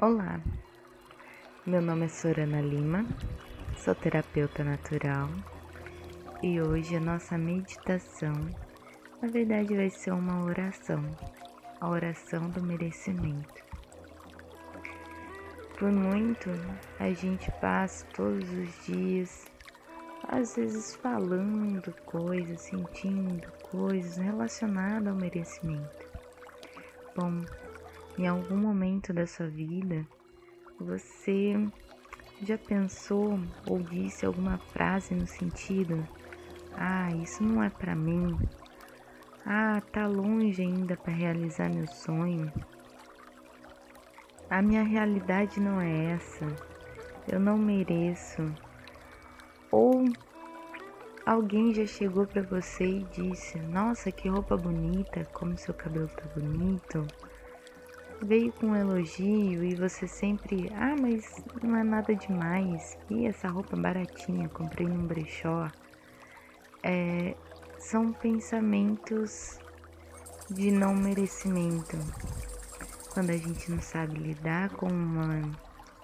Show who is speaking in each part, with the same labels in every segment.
Speaker 1: Olá, meu nome é Sorana Lima, sou terapeuta natural e hoje a nossa meditação, na verdade, vai ser uma oração, a oração do merecimento. Por muito a gente passa todos os dias, às vezes falando coisas, sentindo coisas relacionadas ao merecimento. Bom, em algum momento da sua vida, você já pensou ou disse alguma frase no sentido: "Ah, isso não é para mim. Ah, tá longe ainda para realizar meu sonho. A minha realidade não é essa. Eu não mereço." Ou alguém já chegou para você e disse: "Nossa, que roupa bonita, como seu cabelo tá bonito." Veio com um elogio e você sempre, ah, mas não é nada demais. E essa roupa baratinha, comprei num brechó. É, são pensamentos de não merecimento. Quando a gente não sabe lidar com uma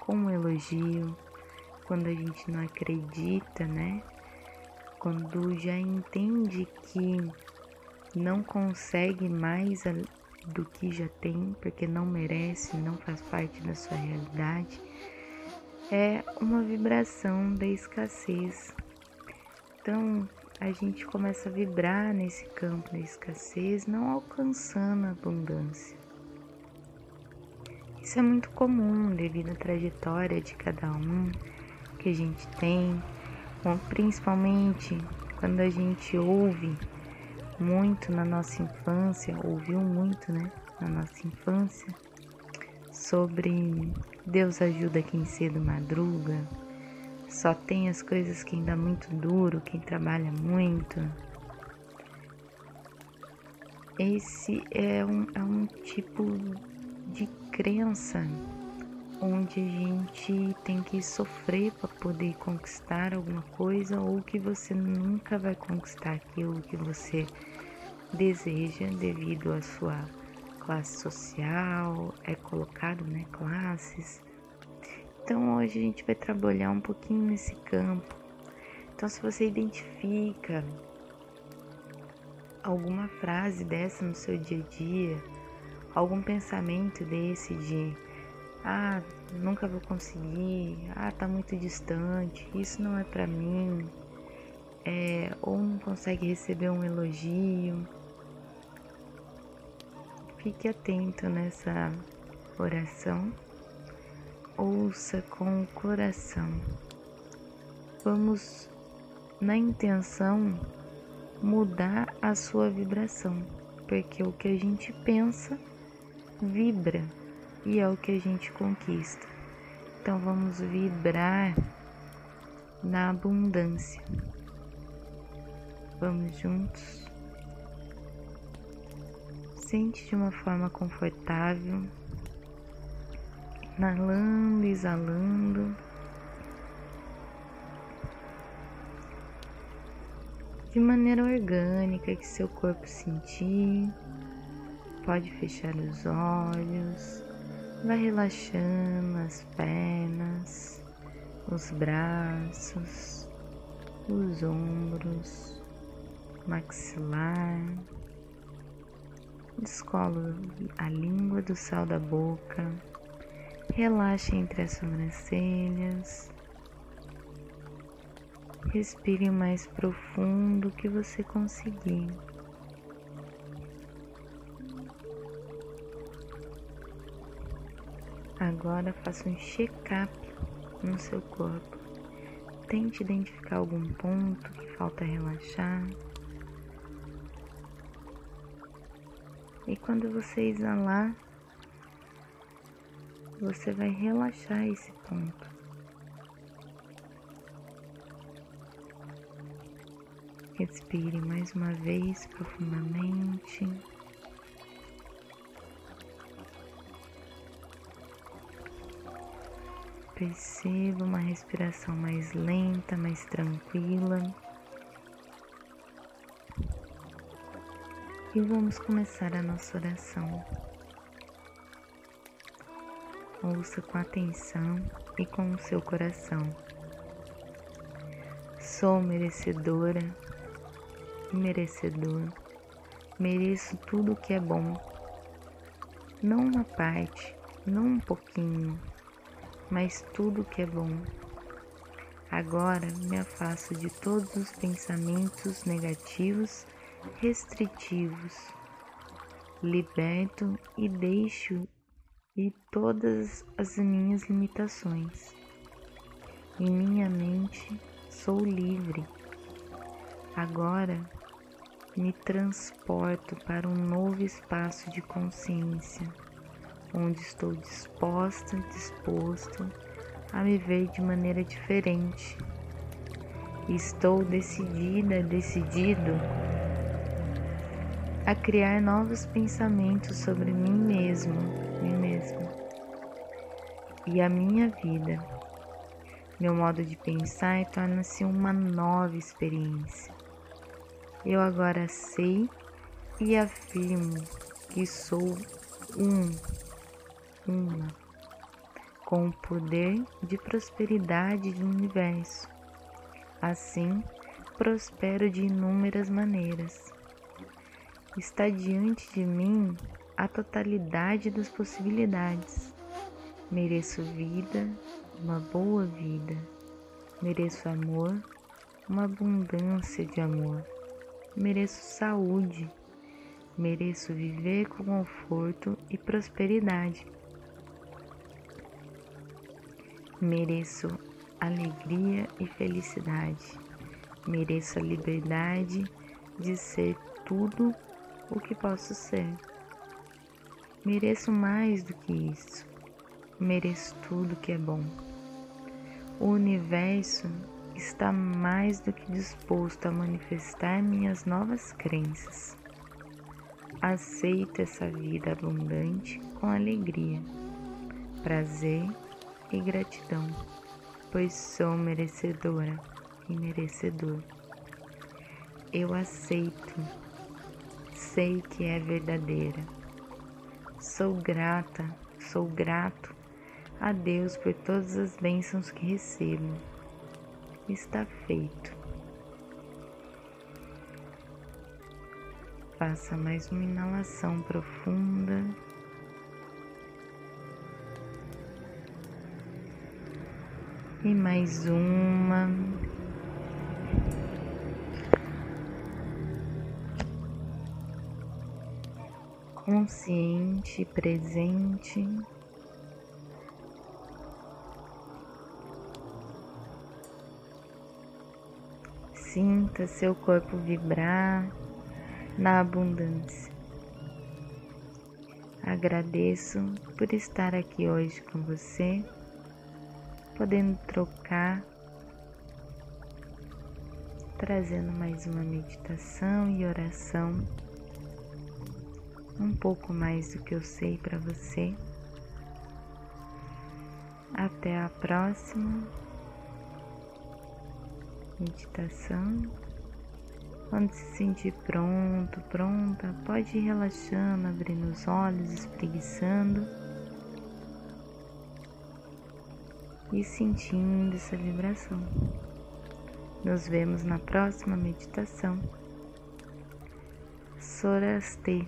Speaker 1: com um elogio, quando a gente não acredita, né? Quando já entende que não consegue mais do que já tem, porque não merece, não faz parte da sua realidade, é uma vibração da escassez. Então, a gente começa a vibrar nesse campo da escassez, não alcançando a abundância. Isso é muito comum devido à trajetória de cada um que a gente tem, principalmente quando a gente ouve muito na nossa infância, ouviu muito, né, na nossa infância, sobre Deus ajuda quem cedo madruga, só tem as coisas quem dá muito duro, quem trabalha muito. Esse é um, é um tipo de crença onde a gente tem que sofrer para poder conquistar alguma coisa ou que você nunca vai conquistar aquilo que você deseja devido à sua classe social, é colocado, né, classes. Então hoje a gente vai trabalhar um pouquinho nesse campo. Então se você identifica alguma frase dessa no seu dia a dia, algum pensamento desse de ah, nunca vou conseguir, ah, tá muito distante, isso não é para mim, é, ou não consegue receber um elogio. Fique atento nessa oração, ouça com o coração. Vamos, na intenção, mudar a sua vibração, porque o que a gente pensa vibra e é o que a gente conquista. Então vamos vibrar na abundância. Vamos juntos. Sente de uma forma confortável, inalando, exalando. De maneira orgânica que seu corpo sentir, pode fechar os olhos. Vai relaxando as pernas, os braços, os ombros, maxilar. Descolo a língua do sal da boca. Relaxe entre as sobrancelhas. Respire mais profundo que você conseguir. Agora faça um check-up no seu corpo. Tente identificar algum ponto que falta relaxar. E quando você exalar, você vai relaxar esse ponto. Respire mais uma vez profundamente. Perceba uma respiração mais lenta, mais tranquila. E vamos começar a nossa oração. ouça com atenção e com o seu coração. Sou merecedora e merecedor. Mereço tudo o que é bom. Não uma parte, não um pouquinho, mas tudo que é bom. Agora me afasto de todos os pensamentos negativos, restritivos. Liberto e deixo ir todas as minhas limitações. Em minha mente sou livre. Agora me transporto para um novo espaço de consciência, onde estou disposta, disposto a me ver de maneira diferente. Estou decidida, decidido a criar novos pensamentos sobre mim mesmo, mim mesmo e a minha vida. Meu modo de pensar torna-se uma nova experiência. Eu agora sei e afirmo que sou um, uma, com o poder de prosperidade do universo. Assim, prospero de inúmeras maneiras. Está diante de mim a totalidade das possibilidades. Mereço vida, uma boa vida. Mereço amor, uma abundância de amor mereço saúde, mereço viver com conforto e prosperidade. Mereço alegria e felicidade. Mereço a liberdade de ser tudo o que posso ser. Mereço mais do que isso. Mereço tudo que é bom. O universo está mais do que disposto a manifestar minhas novas crenças. Aceito essa vida abundante com alegria, prazer e gratidão, pois sou merecedora e merecedor. Eu aceito, sei que é verdadeira. Sou grata, sou grato a Deus por todas as bênçãos que recebo está feito. Faça mais uma inalação profunda. E mais uma. Consciente, presente. Sinta seu corpo vibrar na abundância. Agradeço por estar aqui hoje com você, podendo trocar, trazendo mais uma meditação e oração, um pouco mais do que eu sei para você. Até a próxima meditação. Quando se sentir pronto, pronta, pode ir relaxando, abrindo os olhos, espreguiçando e sentindo essa vibração. Nos vemos na próxima meditação. Sorastê.